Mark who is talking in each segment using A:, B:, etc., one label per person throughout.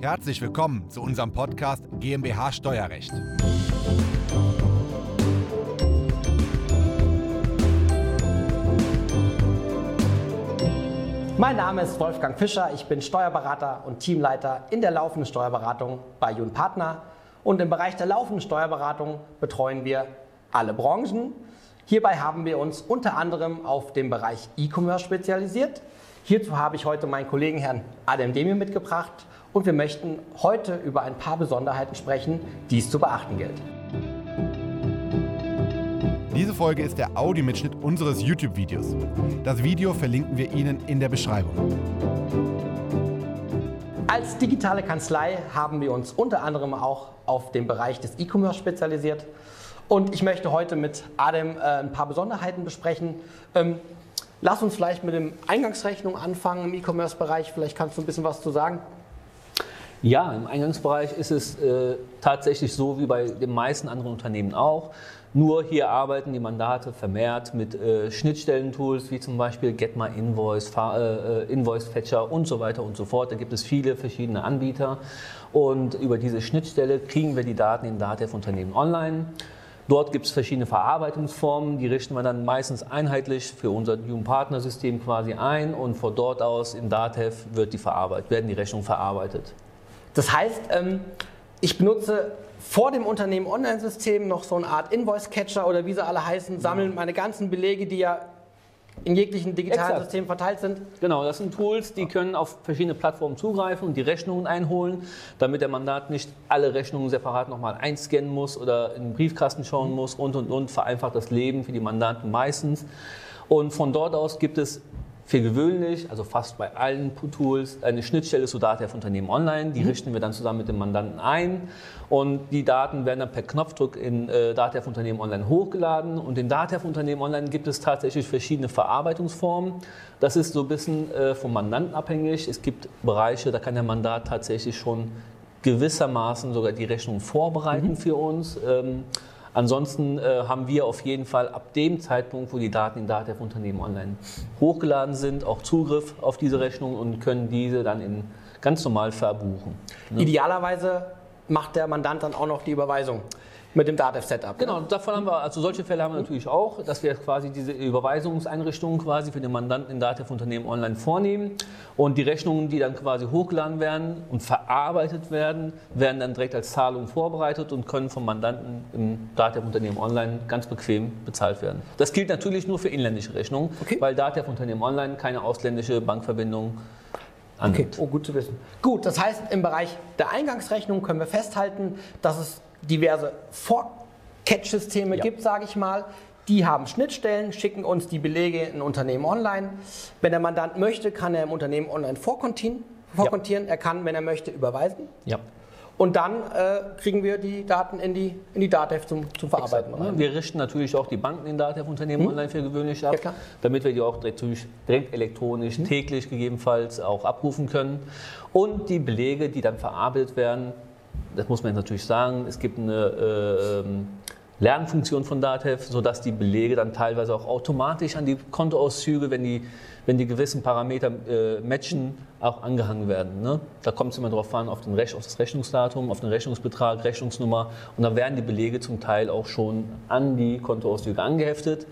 A: Herzlich willkommen zu unserem Podcast GmbH Steuerrecht.
B: Mein Name ist Wolfgang Fischer, ich bin Steuerberater und Teamleiter in der laufenden Steuerberatung bei Jun Partner. Und im Bereich der laufenden Steuerberatung betreuen wir alle Branchen. Hierbei haben wir uns unter anderem auf den Bereich E-Commerce spezialisiert. Hierzu habe ich heute meinen Kollegen Herrn Adam Demir mitgebracht und wir möchten heute über ein paar Besonderheiten sprechen, die es zu beachten gilt.
A: Diese Folge ist der Audiomitschnitt unseres YouTube-Videos. Das Video verlinken wir Ihnen in der Beschreibung.
B: Als digitale Kanzlei haben wir uns unter anderem auch auf den Bereich des E-Commerce spezialisiert. Und ich möchte heute mit Adem äh, ein paar Besonderheiten besprechen. Ähm, lass uns vielleicht mit dem Eingangsrechnung anfangen im E-Commerce-Bereich. Vielleicht kannst du ein bisschen was zu sagen.
C: Ja, im Eingangsbereich ist es äh, tatsächlich so wie bei den meisten anderen Unternehmen auch. Nur hier arbeiten die Mandate vermehrt mit äh, Schnittstellentools wie zum Beispiel Get My Invoice, äh, äh, Invoice und so weiter und so fort. Da gibt es viele verschiedene Anbieter und über diese Schnittstelle kriegen wir die Daten in Datev Unternehmen online. Dort gibt es verschiedene Verarbeitungsformen, die richten wir dann meistens einheitlich für unser Human Partner System quasi ein und von dort aus in Datev wird die verarbeitet, werden die Rechnungen verarbeitet.
B: Das heißt, ähm, ich benutze vor dem Unternehmen Online-System noch so eine Art Invoice-Catcher oder wie sie alle heißen, sammeln meine ganzen Belege, die ja in jeglichen digitalen
C: Exakt.
B: Systemen verteilt sind.
C: Genau, das sind Tools, die können auf verschiedene Plattformen zugreifen und die Rechnungen einholen, damit der Mandat nicht alle Rechnungen separat nochmal einscannen muss oder in den Briefkasten schauen muss und und und vereinfacht das Leben für die Mandanten meistens. Und von dort aus gibt es für gewöhnlich, also fast bei allen Tools, eine Schnittstelle zu Datev Unternehmen Online. Die mhm. richten wir dann zusammen mit dem Mandanten ein und die Daten werden dann per Knopfdruck in äh, Datev Unternehmen Online hochgeladen. Und in Datev Unternehmen Online gibt es tatsächlich verschiedene Verarbeitungsformen. Das ist so ein bisschen äh, vom Mandanten abhängig. Es gibt Bereiche, da kann der Mandat tatsächlich schon gewissermaßen sogar die Rechnung vorbereiten mhm. für uns. Ähm, Ansonsten äh, haben wir auf jeden Fall ab dem Zeitpunkt, wo die Daten in Datev Unternehmen online hochgeladen sind, auch Zugriff auf diese Rechnung und können diese dann in ganz normal verbuchen.
B: Ne? Idealerweise macht der Mandant dann auch noch die Überweisung mit dem Datev-Setup.
C: Ne? Genau, davon haben wir, also solche Fälle haben wir natürlich auch, dass wir quasi diese Überweisungseinrichtungen quasi für den Mandanten in Datev-Unternehmen online vornehmen und die Rechnungen, die dann quasi hochgeladen werden und verarbeitet werden, werden dann direkt als Zahlung vorbereitet und können vom Mandanten im Datev-Unternehmen online ganz bequem bezahlt werden. Das gilt natürlich nur für inländische Rechnungen, okay. weil Datev-Unternehmen online keine ausländische Bankverbindung
B: Okay, oh, gut zu wissen. Gut, das heißt, im Bereich der Eingangsrechnung können wir festhalten, dass es diverse Vor-Catch-Systeme ja. gibt, sage ich mal. Die haben Schnittstellen, schicken uns die Belege in Unternehmen online. Wenn der Mandant möchte, kann er im Unternehmen online vorkontieren. vorkontieren. Ja. Er kann, wenn er möchte, überweisen.
C: Ja.
B: Und dann äh, kriegen wir die Daten in die, in die DATEV zum, zum Verarbeiten.
C: Exakt, ne? Wir richten natürlich auch die Banken in DATEV-Unternehmen hm. online für gewöhnlich ab, ja, damit wir die auch direkt, direkt elektronisch, hm. täglich gegebenenfalls auch abrufen können. Und die Belege, die dann verarbeitet werden, das muss man natürlich sagen, es gibt eine äh, ähm, Lernfunktion von Datev, sodass die Belege dann teilweise auch automatisch an die Kontoauszüge, wenn die, wenn die gewissen Parameter äh, matchen, auch angehangen werden. Ne? Da kommt es immer darauf an, auf, den Rech auf das Rechnungsdatum, auf den Rechnungsbetrag, Rechnungsnummer und dann werden die Belege zum Teil auch schon an die Kontoauszüge angeheftet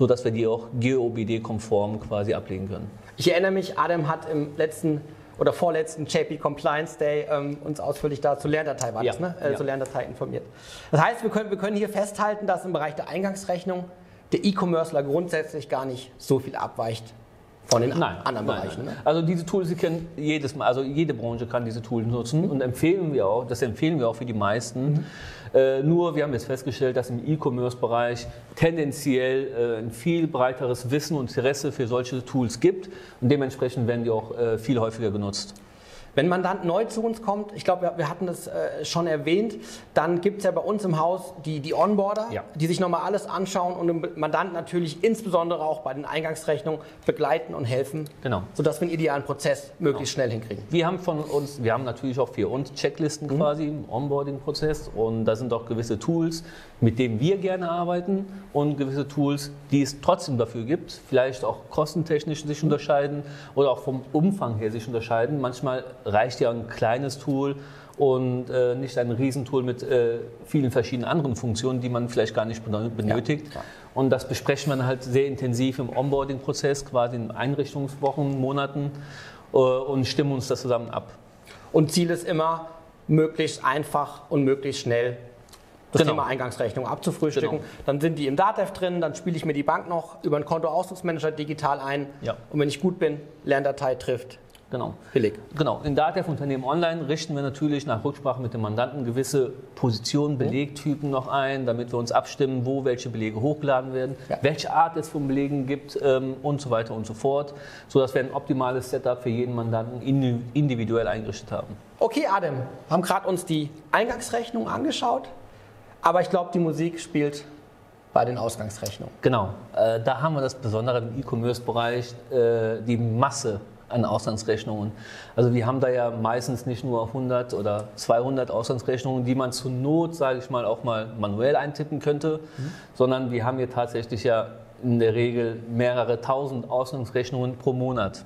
C: sodass wir die auch GOBD-konform quasi ablegen können.
B: Ich erinnere mich, Adam hat im letzten oder vorletzten JP Compliance Day ähm, uns ausführlich dazu Lerndatei war ja. das, ne? Äh, ja. zur Lerndatei informiert. Das heißt, wir können, wir können hier festhalten, dass im Bereich der Eingangsrechnung der E-Commercer grundsätzlich gar nicht so viel abweicht von den nein, anderen nein, Bereichen.
C: Nein. Ne? Also diese Tools, Sie kennen jedes Mal, also jede Branche kann diese Tools nutzen mhm. und empfehlen wir auch, das empfehlen wir auch für die meisten. Mhm. Äh, nur wir haben jetzt festgestellt, dass im E-Commerce-Bereich tendenziell äh, ein viel breiteres Wissen und Interesse für solche Tools gibt und dementsprechend werden die auch äh, viel häufiger genutzt.
B: Wenn Mandant neu zu uns kommt, ich glaube, wir, wir, hatten das äh, schon erwähnt, dann gibt es ja bei uns im Haus die, die Onboarder, ja. die sich nochmal alles anschauen und dem Mandant natürlich insbesondere auch bei den Eingangsrechnungen begleiten und helfen,
C: genau.
B: sodass wir einen idealen Prozess möglichst genau. schnell hinkriegen.
C: Wir haben von uns, wir haben natürlich auch für uns Checklisten mhm. quasi im Onboarding-Prozess und da sind auch gewisse Tools, mit denen wir gerne arbeiten und gewisse Tools, die es trotzdem dafür gibt, vielleicht auch kostentechnisch sich mhm. unterscheiden oder auch vom Umfang her sich unterscheiden. Manchmal reicht ja ein kleines Tool und äh, nicht ein Riesentool mit äh, vielen verschiedenen anderen Funktionen, die man vielleicht gar nicht benötigt. Ja, und das besprechen wir halt sehr intensiv im Onboarding-Prozess, quasi in Einrichtungswochen, Monaten äh, und stimmen uns das zusammen ab.
B: Und Ziel ist immer, möglichst einfach und möglichst schnell das genau. Thema Eingangsrechnung abzufrühstücken. Genau. Dann sind die im Datev drin, dann spiele ich mir die Bank noch über einen Kontoausdrucksmanager digital ein. Ja. Und wenn ich gut bin, Lerndatei trifft,
C: Genau. Billig. Genau. In Datev Unternehmen Online richten wir natürlich nach Rücksprache mit dem Mandanten gewisse Positionen, Belegtypen noch ein, damit wir uns abstimmen, wo welche Belege hochgeladen werden, ja. welche Art es von Belegen gibt ähm, und so weiter und so fort, sodass wir ein optimales Setup für jeden Mandanten individuell eingerichtet haben.
B: Okay, Adam, wir haben gerade uns die Eingangsrechnung angeschaut, aber ich glaube, die Musik spielt bei den Ausgangsrechnungen.
C: Genau, äh, da haben wir das Besondere im E-Commerce-Bereich, äh, die Masse an Auslandsrechnungen. Also wir haben da ja meistens nicht nur 100 oder 200 Auslandsrechnungen, die man zur Not, sage ich mal, auch mal manuell eintippen könnte, mhm. sondern wir haben hier tatsächlich ja in der Regel mehrere tausend Auslandsrechnungen pro Monat.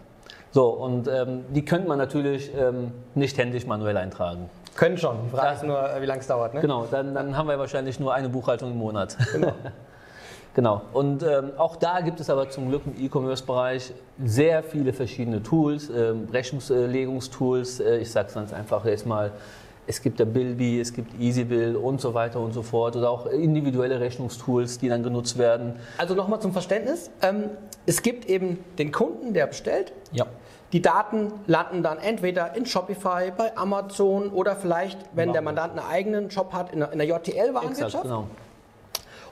C: So, und ähm, die könnte man natürlich ähm, nicht händisch manuell eintragen.
B: Können schon. Die Frage ist nur, wie lange es dauert. Ne?
C: Genau, dann, dann haben wir wahrscheinlich nur eine Buchhaltung im Monat. Genau. Genau. Und ähm, auch da gibt es aber zum Glück im E-Commerce-Bereich sehr viele verschiedene Tools, ähm, Rechnungslegungstools. Äh, ich sage es ganz einfach jetzt mal. Es gibt der Bilby, es gibt EasyBill und so weiter und so fort oder auch individuelle Rechnungstools, die dann genutzt werden.
B: Also nochmal zum Verständnis. Ähm, es gibt eben den Kunden, der bestellt.
C: Ja.
B: Die Daten landen dann entweder in Shopify, bei Amazon oder vielleicht, wenn der Mandant einen eigenen Shop hat, in der JTL-Warenwirtschaft. Genau.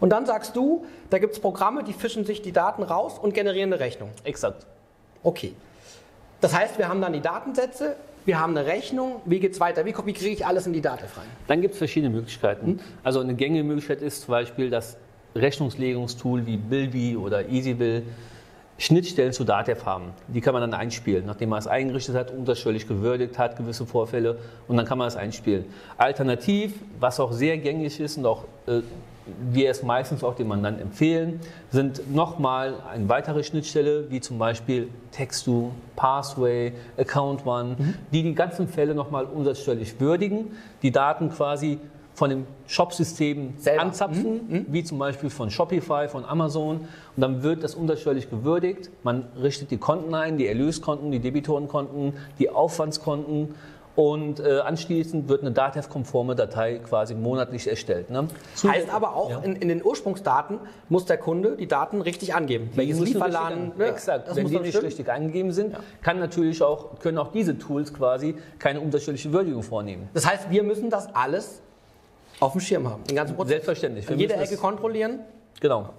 B: Und dann sagst du, da gibt es Programme, die fischen sich die Daten raus und generieren eine Rechnung.
C: Exakt.
B: Okay. Das heißt, wir haben dann die Datensätze, wir haben eine Rechnung, wie geht es weiter? Wie, wie kriege ich alles in die Daten rein?
C: Dann gibt es verschiedene Möglichkeiten. Hm? Also eine gängige Möglichkeit ist zum Beispiel das Rechnungslegungstool wie Bilby oder EasyBill Schnittstellen zu Datev haben. Die kann man dann einspielen, nachdem man es eingerichtet hat, unterschwellig gewürdigt hat, gewisse Vorfälle und dann kann man es einspielen. Alternativ, was auch sehr gängig ist und auch äh, wir es meistens auch dem Mandanten empfehlen, sind nochmal eine weitere Schnittstelle, wie zum Beispiel Textu, Pathway, Account One, mhm. die die ganzen Fälle nochmal umsatzsteuerlich würdigen, die Daten quasi von dem Shop-System anzapfen, mhm. mhm. wie zum Beispiel von Shopify, von Amazon. Und dann wird das umsatzsteuerlich gewürdigt. Man richtet die Konten ein, die Erlöskonten, die Debitorenkonten, die Aufwandskonten und äh, anschließend wird eine DATEV-konforme Datei quasi monatlich erstellt. Ne?
B: Heißt aber auch, ja. in, in, den Ursprungsdaten muss der Kunde die Daten richtig angeben.
C: Die Welches Lieferladen. Ne? Exakt. Wenn die nicht stimmen. richtig angegeben sind, ja. kann natürlich auch, können auch diese Tools quasi keine unterschiedliche Würdigung vornehmen.
B: Das heißt, wir müssen das alles auf dem Schirm haben.
C: Den ganzen Prozess. Selbstverständlich.
B: Wir An jeder Ecke kontrollieren.
C: Genau.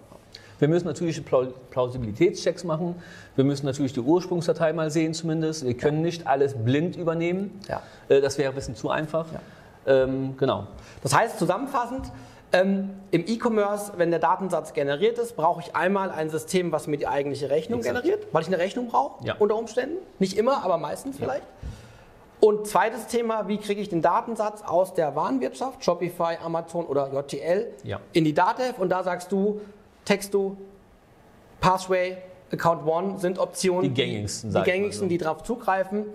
C: Wir müssen natürlich Plausibilitätschecks machen. Wir müssen natürlich die Ursprungsdatei mal sehen zumindest. Wir können nicht alles blind übernehmen. Ja. Äh, das wäre ein bisschen zu einfach. Ja. Ähm, genau.
B: Das heißt zusammenfassend, ähm, Im E-Commerce, wenn der Datensatz generiert ist, brauche ich einmal ein System, was mir die eigentliche Rechnung Exakt. generiert, weil ich eine Rechnung brauche, ja. unter Umständen. Nicht immer, aber meistens ja. vielleicht. Und zweites Thema, wie kriege ich den Datensatz aus der Warenwirtschaft, Shopify, Amazon oder JTL, ja. in die Datev? Und da sagst du, Texto, Pathway, Account One sind Optionen,
C: die gängigsten,
B: die, die, gängigsten, die darauf zugreifen.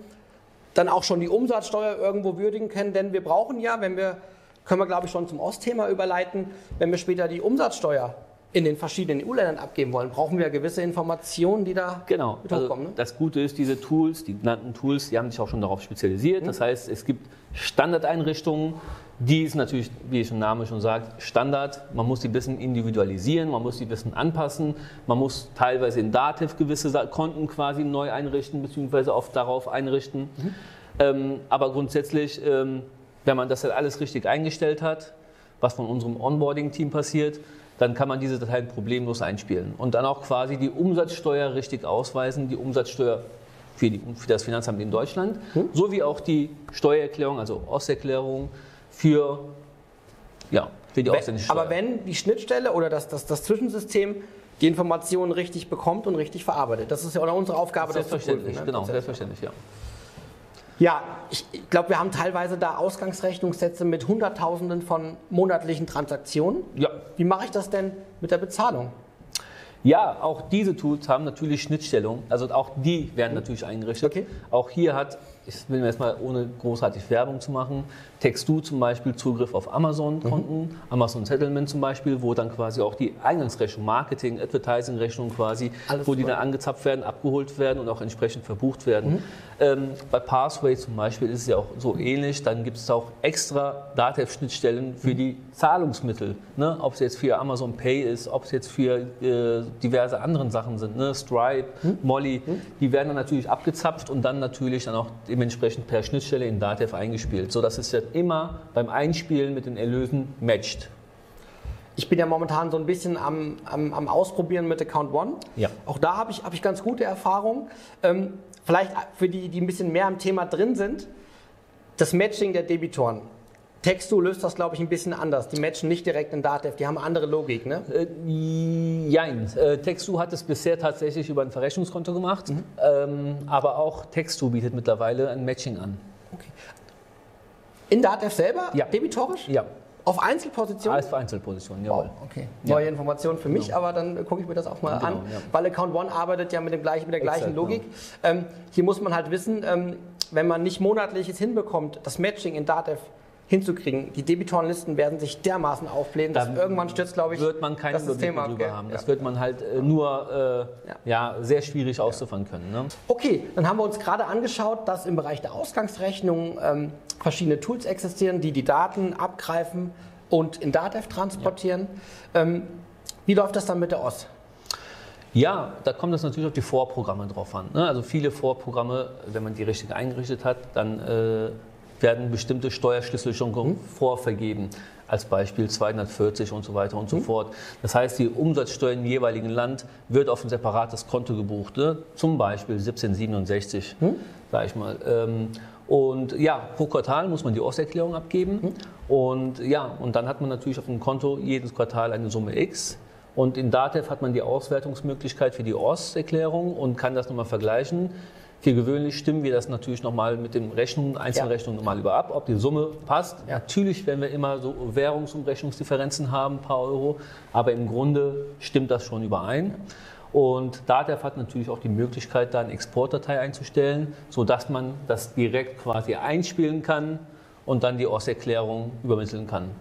B: Dann auch schon die Umsatzsteuer irgendwo würdigen können, denn wir brauchen ja, wenn wir, können wir glaube ich schon zum Ostthema überleiten, wenn wir später die Umsatzsteuer in den verschiedenen EU-Ländern abgeben wollen, brauchen wir gewisse Informationen, die da
C: genau. mit hochkommen. Also ne? Das Gute ist, diese Tools, die genannten Tools, die haben sich auch schon darauf spezialisiert. Mhm. Das heißt, es gibt Standardeinrichtungen, die ist natürlich, wie der Name schon sagt, Standard. Man muss die ein bisschen individualisieren, man muss die ein bisschen anpassen. Man muss teilweise in Dativ gewisse Konten quasi neu einrichten, beziehungsweise oft darauf einrichten. Mhm. Ähm, aber grundsätzlich, ähm, wenn man das halt alles richtig eingestellt hat, was von unserem Onboarding-Team passiert, dann kann man diese Dateien problemlos einspielen. Und dann auch quasi die Umsatzsteuer richtig ausweisen, die Umsatzsteuer für, die, für das Finanzamt in Deutschland, mhm. sowie auch die Steuererklärung, also Osterklärung, für, ja, für die ausländische
B: Steuer. Aber wenn die Schnittstelle oder das, das, das Zwischensystem die Informationen richtig bekommt und richtig verarbeitet. Das ist ja auch unsere Aufgabe,
C: das zu prüfen. Ne? Genau, selbstverständlich, ja.
B: Ja, ich glaube, wir haben teilweise da Ausgangsrechnungssätze mit Hunderttausenden von monatlichen Transaktionen. Ja. Wie mache ich das denn mit der Bezahlung?
C: Ja, auch diese Tools haben natürlich Schnittstellungen, also auch die werden natürlich eingerichtet. Okay. Auch hier hat ich will mir erstmal ohne großartig Werbung zu machen, Textu zum Beispiel Zugriff auf Amazon-Konten, mhm. Amazon Settlement zum Beispiel, wo dann quasi auch die Eingangsrechnung, Marketing, Advertising-Rechnung quasi, Alles wo die dann angezapft werden, abgeholt werden und auch entsprechend verbucht werden. Mhm. Ähm, bei Pathway zum Beispiel ist es ja auch so ähnlich. Dann gibt es auch extra Datev-Schnittstellen für mhm. die Zahlungsmittel. Ne? Ob es jetzt für Amazon Pay ist, ob es jetzt für äh, diverse andere Sachen sind, ne? Stripe, mhm. Molly, mhm. die werden dann natürlich abgezapft und dann natürlich dann auch dementsprechend per Schnittstelle in Datev eingespielt, sodass es ja immer beim Einspielen mit den Erlösen matcht.
B: Ich bin ja momentan so ein bisschen am, am, am Ausprobieren mit Account One.
C: Ja.
B: Auch da habe ich, hab ich ganz gute Erfahrungen. Ähm, vielleicht für die, die ein bisschen mehr im Thema drin sind, das Matching der Debitoren. Textu löst das, glaube ich, ein bisschen anders. Die matchen nicht direkt in Datev, die haben andere Logik, ne? Äh,
C: jein. Äh, Textu hat es bisher tatsächlich über ein Verrechnungskonto gemacht, mhm. ähm, aber auch Textu bietet mittlerweile ein Matching an. Okay.
B: In Datev selber?
C: Ja.
B: Debitorisch?
C: Ja.
B: Auf Einzelpositionen?
C: Alles für Einzelpositionen, jawohl.
B: Oh, okay. Neue ja. Informationen für mich, genau. aber dann gucke ich mir das auch mal genau, an, ja. weil Account One arbeitet ja mit, dem gleichen, mit der gleichen Exakt, Logik. Genau. Ähm, hier muss man halt wissen, ähm, wenn man nicht monatlich es hinbekommt, das Matching in Datev hinzukriegen. Die Debitorenlisten werden sich dermaßen aufblähen, dass da irgendwann stürzt, glaube ich,
C: wird man kein das System ab. Drüber haben. Das wird man halt äh, nur äh, ja. ja. sehr schwierig auszufangen können. Ne?
B: Okay, dann haben wir uns gerade angeschaut, dass im Bereich der Ausgangsrechnung ähm, verschiedene Tools existieren, die die Daten abgreifen und in Datev transportieren. Ja. Ähm, wie läuft das dann mit der OS?
C: Ja, da kommt es natürlich auf die Vorprogramme drauf an. Ne? Also viele Vorprogramme, wenn man die richtig eingerichtet hat, dann äh, werden bestimmte Steuerschlüssel schon mhm. vorvergeben. Als Beispiel 240 und so weiter und so mhm. fort. Das heißt, die Umsatzsteuer im jeweiligen Land wird auf ein separates Konto gebucht. Ne? Zum Beispiel 1767, mhm. sage ich mal. Ähm, und ja, pro Quartal muss man die OS-Erklärung abgeben. Mhm. Und ja, und dann hat man natürlich auf dem Konto jedes Quartal eine Summe X. Und in DATEV hat man die Auswertungsmöglichkeit für die OS-Erklärung und kann das nochmal vergleichen. Für gewöhnlich stimmen wir das natürlich nochmal mit den Rechnungen, Einzelrechnungen ja. nochmal über ab, ob die Summe passt. Ja. Natürlich werden wir immer so Währungsumrechnungsdifferenzen haben, ein paar Euro, aber im Grunde stimmt das schon überein. Und DATEV hat natürlich auch die Möglichkeit, da eine Exportdatei einzustellen, sodass man das direkt quasi einspielen kann und dann die OS-Erklärung übermitteln kann.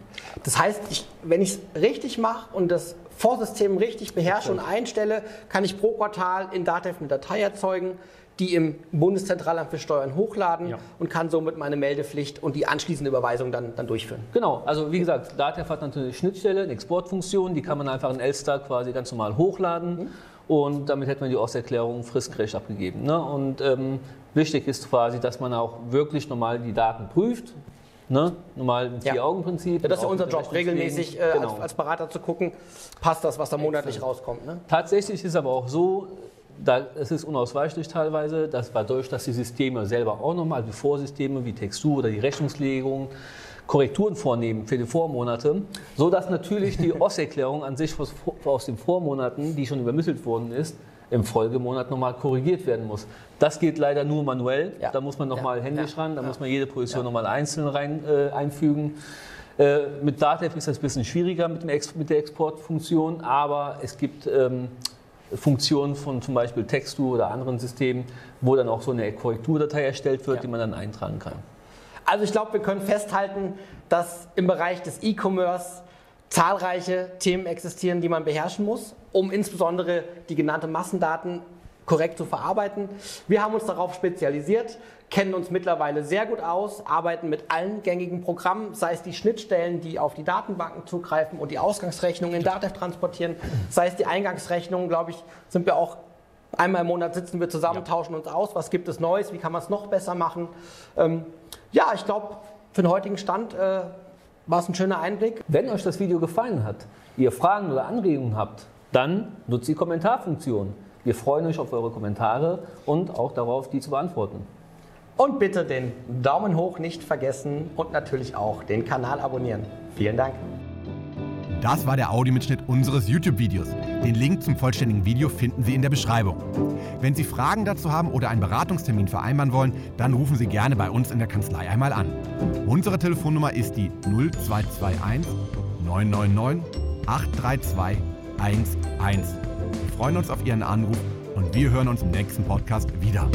B: Das heißt, ich, wenn ich es richtig mache und das Vorsystem richtig beherrsche und einstelle, kann ich pro Quartal in DATEV eine Datei erzeugen, die im Bundeszentralamt für Steuern hochladen ja. und kann somit meine Meldepflicht und die anschließende Überweisung dann, dann durchführen.
C: Genau, also wie gesagt, DATEV hat natürlich eine Schnittstelle, eine Exportfunktion, die kann man einfach in Elster quasi ganz normal hochladen. Mhm. Und damit hätte man die Osterklärung fristgerecht abgegeben. Ne? Und ähm, wichtig ist quasi, dass man auch wirklich normal die Daten prüft. Ne? Normal ein Vier-Augen-Prinzip.
B: Ja, das ist ja unser Job, regelmäßig äh, genau. als, als, Berater zu gucken, passt das, was da monatlich Excellent. rauskommt. Ne?
C: Tatsächlich ist aber auch so, da, es ist unausweichlich teilweise, dass dadurch, dass die Systeme selber auch nochmal, die Vorsysteme wie Textur oder die Rechnungslegung, Korrekturen vornehmen für die Vormonate, sodass natürlich die OS-Erklärung an sich aus den Vormonaten, die schon übermittelt worden ist, im Folgemonat nochmal korrigiert werden muss. Das geht leider nur manuell. Ja. Da muss man nochmal ja. händisch ran, da ja. muss man jede Position ja. nochmal einzeln rein, äh, einfügen. Äh, mit Datev ist das ein bisschen schwieriger mit, mit der Exportfunktion, aber es gibt ähm, Funktionen von zum Beispiel Textu oder anderen Systemen, wo dann auch so eine Korrekturdatei erstellt wird, ja. die man dann eintragen kann.
B: Also ich glaube, wir können festhalten, dass im Bereich des E-Commerce zahlreiche Themen existieren, die man beherrschen muss, um insbesondere die genannte Massendaten korrekt zu verarbeiten. Wir haben uns darauf spezialisiert, kennen uns mittlerweile sehr gut aus, arbeiten mit allen gängigen Programmen, sei es die Schnittstellen, die auf die Datenbanken zugreifen und die Ausgangsrechnungen in Datev transportieren, sei es die Eingangsrechnungen, glaube ich, sind wir auch einmal im Monat sitzen wir zusammen, ja. tauschen uns aus, was gibt es Neues, wie kann man es noch besser machen. Ähm, ja, ich glaube, für den heutigen Stand äh, war es ein schöner Einblick.
C: Wenn euch das Video gefallen hat, ihr Fragen oder Anregungen habt, dann nutzt die Kommentarfunktion. Wir freuen uns auf eure Kommentare und auch darauf, die zu beantworten.
B: Und bitte den Daumen hoch nicht vergessen und natürlich auch den Kanal abonnieren. Vielen Dank.
A: Das war der Audiomitschnitt unseres YouTube-Videos. Den Link zum vollständigen Video finden Sie in der Beschreibung. Wenn Sie Fragen dazu haben oder einen Beratungstermin vereinbaren wollen, dann rufen Sie gerne bei uns in der Kanzlei einmal an. Unsere Telefonnummer ist die 0221 999 832 11. Wir freuen uns auf Ihren Anruf und wir hören uns im nächsten Podcast wieder.